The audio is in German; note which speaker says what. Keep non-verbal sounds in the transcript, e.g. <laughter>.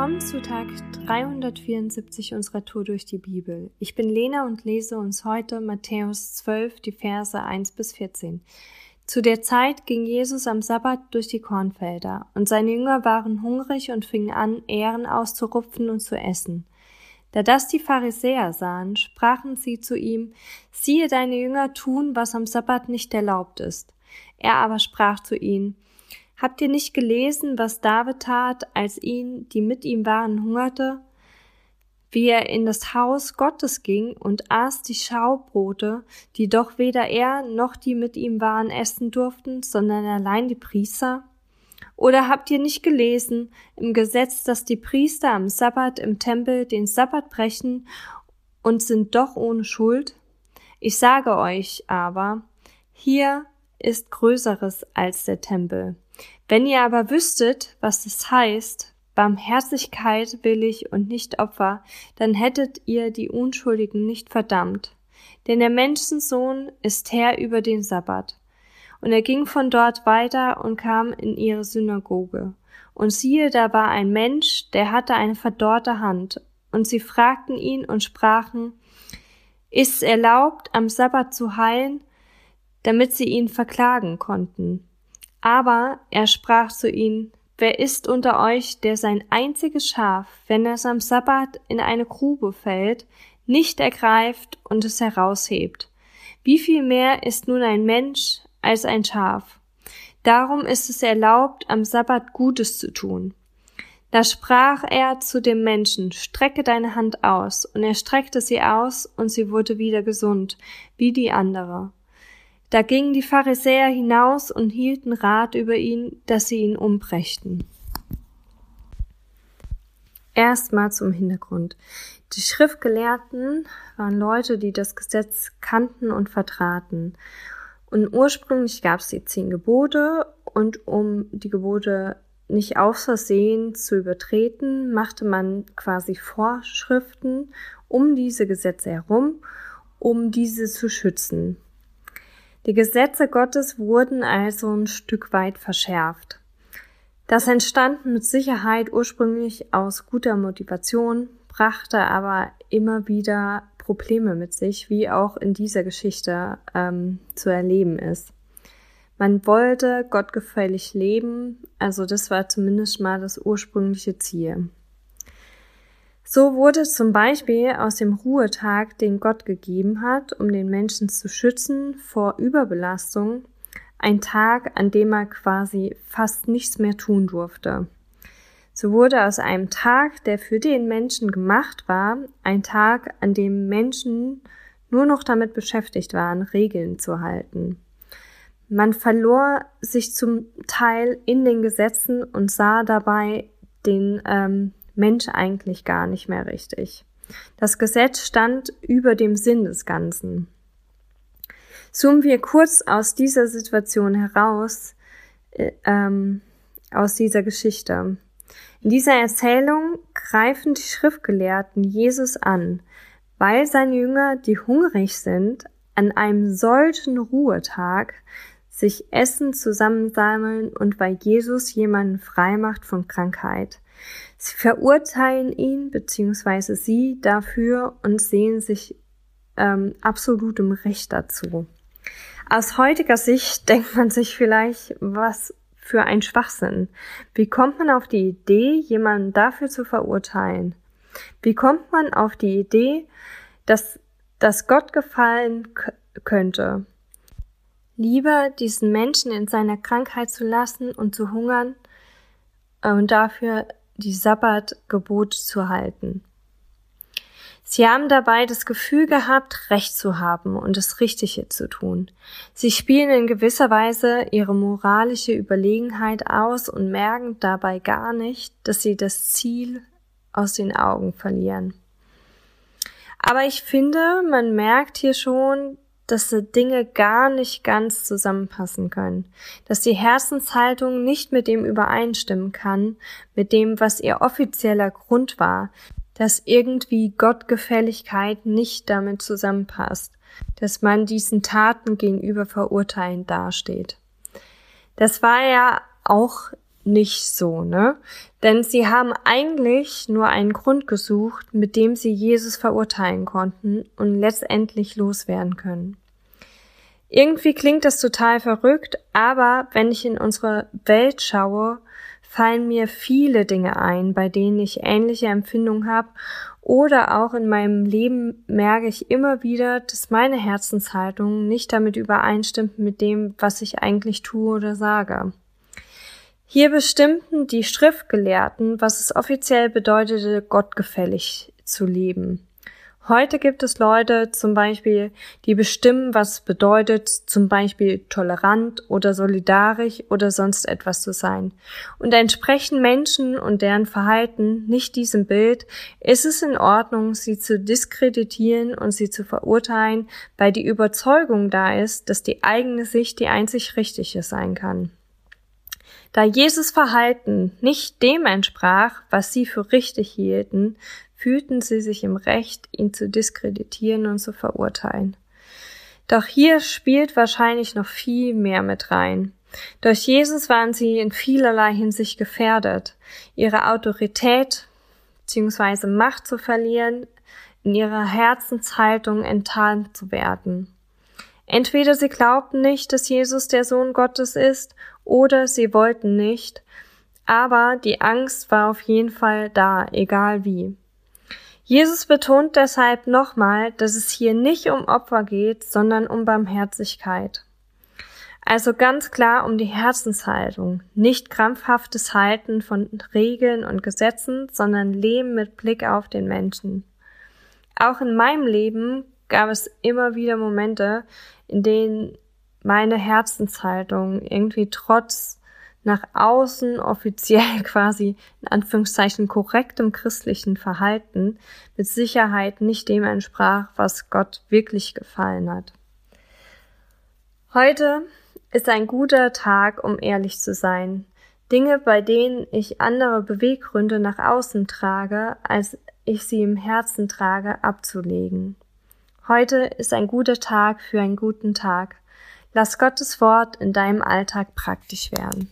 Speaker 1: Willkommen zu Tag 374 unserer Tour durch die Bibel. Ich bin Lena und lese uns heute Matthäus 12, die Verse 1 bis 14. Zu der Zeit ging Jesus am Sabbat durch die Kornfelder, und seine Jünger waren hungrig und fingen an, Ähren auszurupfen und zu essen. Da das die Pharisäer sahen, sprachen sie zu ihm, siehe, deine Jünger tun, was am Sabbat nicht erlaubt ist. Er aber sprach zu ihnen, Habt ihr nicht gelesen, was David tat, als ihn, die mit ihm waren, hungerte? Wie er in das Haus Gottes ging und aß die Schaubrote, die doch weder er noch die mit ihm waren essen durften, sondern allein die Priester? Oder habt ihr nicht gelesen im Gesetz, dass die Priester am Sabbat im Tempel den Sabbat brechen und sind doch ohne Schuld? Ich sage euch aber, hier ist Größeres als der Tempel. Wenn ihr aber wüsstet, was es heißt, Barmherzigkeit will ich und nicht Opfer, dann hättet ihr die Unschuldigen nicht verdammt. Denn der Menschensohn ist Herr über den Sabbat. Und er ging von dort weiter und kam in ihre Synagoge. Und siehe, da war ein Mensch, der hatte eine verdorrte Hand. Und sie fragten ihn und sprachen, Ist's erlaubt, am Sabbat zu heilen? damit sie ihn verklagen konnten. Aber er sprach zu ihnen, Wer ist unter euch, der sein einziges Schaf, wenn es am Sabbat in eine Grube fällt, nicht ergreift und es heraushebt? Wie viel mehr ist nun ein Mensch als ein Schaf? Darum ist es erlaubt, am Sabbat Gutes zu tun. Da sprach er zu dem Menschen, strecke deine Hand aus, und er streckte sie aus, und sie wurde wieder gesund, wie die andere. Da gingen die Pharisäer hinaus und hielten Rat über ihn, dass sie ihn umbrächten. Erstmal zum Hintergrund. Die Schriftgelehrten waren Leute, die das Gesetz kannten und vertraten. Und ursprünglich gab es die zehn Gebote und um die Gebote nicht aus Versehen zu übertreten, machte man quasi Vorschriften um diese Gesetze herum, um diese zu schützen. Die Gesetze Gottes wurden also ein Stück weit verschärft. Das entstand mit Sicherheit ursprünglich aus guter Motivation, brachte aber immer wieder Probleme mit sich, wie auch in dieser Geschichte ähm, zu erleben ist. Man wollte gottgefällig leben, also das war zumindest mal das ursprüngliche Ziel. So wurde zum Beispiel aus dem Ruhetag, den Gott gegeben hat, um den Menschen zu schützen vor Überbelastung, ein Tag, an dem er quasi fast nichts mehr tun durfte. So wurde aus einem Tag, der für den Menschen gemacht war, ein Tag, an dem Menschen nur noch damit beschäftigt waren, Regeln zu halten. Man verlor sich zum Teil in den Gesetzen und sah dabei den ähm, Mensch eigentlich gar nicht mehr richtig. Das Gesetz stand über dem Sinn des Ganzen. Zoomen wir kurz aus dieser Situation heraus, äh, ähm, aus dieser Geschichte. In dieser Erzählung greifen die Schriftgelehrten Jesus an, weil seine Jünger, die hungrig sind, an einem solchen Ruhetag sich Essen zusammensammeln und weil Jesus jemanden frei macht von Krankheit. Sie verurteilen ihn bzw. sie dafür und sehen sich ähm, absolutem Recht dazu. Aus heutiger Sicht <laughs> denkt man sich vielleicht, was für ein Schwachsinn. Wie kommt man auf die Idee, jemanden dafür zu verurteilen? Wie kommt man auf die Idee, dass das Gott gefallen könnte? Lieber diesen Menschen in seiner Krankheit zu lassen und zu hungern äh, und dafür die Sabbatgebot zu halten. Sie haben dabei das Gefühl gehabt, Recht zu haben und das Richtige zu tun. Sie spielen in gewisser Weise ihre moralische Überlegenheit aus und merken dabei gar nicht, dass sie das Ziel aus den Augen verlieren. Aber ich finde, man merkt hier schon, dass Dinge gar nicht ganz zusammenpassen können, dass die Herzenshaltung nicht mit dem übereinstimmen kann, mit dem, was ihr offizieller Grund war, dass irgendwie Gottgefälligkeit nicht damit zusammenpasst, dass man diesen Taten gegenüber verurteilend dasteht. Das war ja auch nicht so, ne? Denn sie haben eigentlich nur einen Grund gesucht, mit dem sie Jesus verurteilen konnten und letztendlich loswerden können. Irgendwie klingt das total verrückt, aber wenn ich in unsere Welt schaue, fallen mir viele Dinge ein, bei denen ich ähnliche Empfindungen habe oder auch in meinem Leben merke ich immer wieder, dass meine Herzenshaltung nicht damit übereinstimmt mit dem, was ich eigentlich tue oder sage. Hier bestimmten die Schriftgelehrten, was es offiziell bedeutete, gottgefällig zu leben. Heute gibt es Leute zum Beispiel, die bestimmen, was bedeutet, zum Beispiel tolerant oder solidarisch oder sonst etwas zu sein. Und entsprechen Menschen und deren Verhalten nicht diesem Bild, ist es in Ordnung, sie zu diskreditieren und sie zu verurteilen, weil die Überzeugung da ist, dass die eigene Sicht die einzig richtige sein kann. Da Jesus Verhalten nicht dem entsprach, was sie für richtig hielten, fühlten sie sich im Recht, ihn zu diskreditieren und zu verurteilen. Doch hier spielt wahrscheinlich noch viel mehr mit rein. Durch Jesus waren sie in vielerlei Hinsicht gefährdet, ihre Autorität bzw. Macht zu verlieren, in ihrer Herzenshaltung enttarnt zu werden. Entweder sie glaubten nicht, dass Jesus der Sohn Gottes ist, oder sie wollten nicht, aber die Angst war auf jeden Fall da, egal wie. Jesus betont deshalb nochmal, dass es hier nicht um Opfer geht, sondern um Barmherzigkeit. Also ganz klar um die Herzenshaltung, nicht krampfhaftes Halten von Regeln und Gesetzen, sondern Leben mit Blick auf den Menschen. Auch in meinem Leben gab es immer wieder Momente, in denen meine Herzenshaltung irgendwie trotz nach außen offiziell <laughs> quasi in Anführungszeichen korrektem christlichen Verhalten mit Sicherheit nicht dem entsprach, was Gott wirklich gefallen hat. Heute ist ein guter Tag, um ehrlich zu sein. Dinge, bei denen ich andere Beweggründe nach außen trage, als ich sie im Herzen trage, abzulegen. Heute ist ein guter Tag für einen guten Tag. Lass Gottes Wort in deinem Alltag praktisch werden.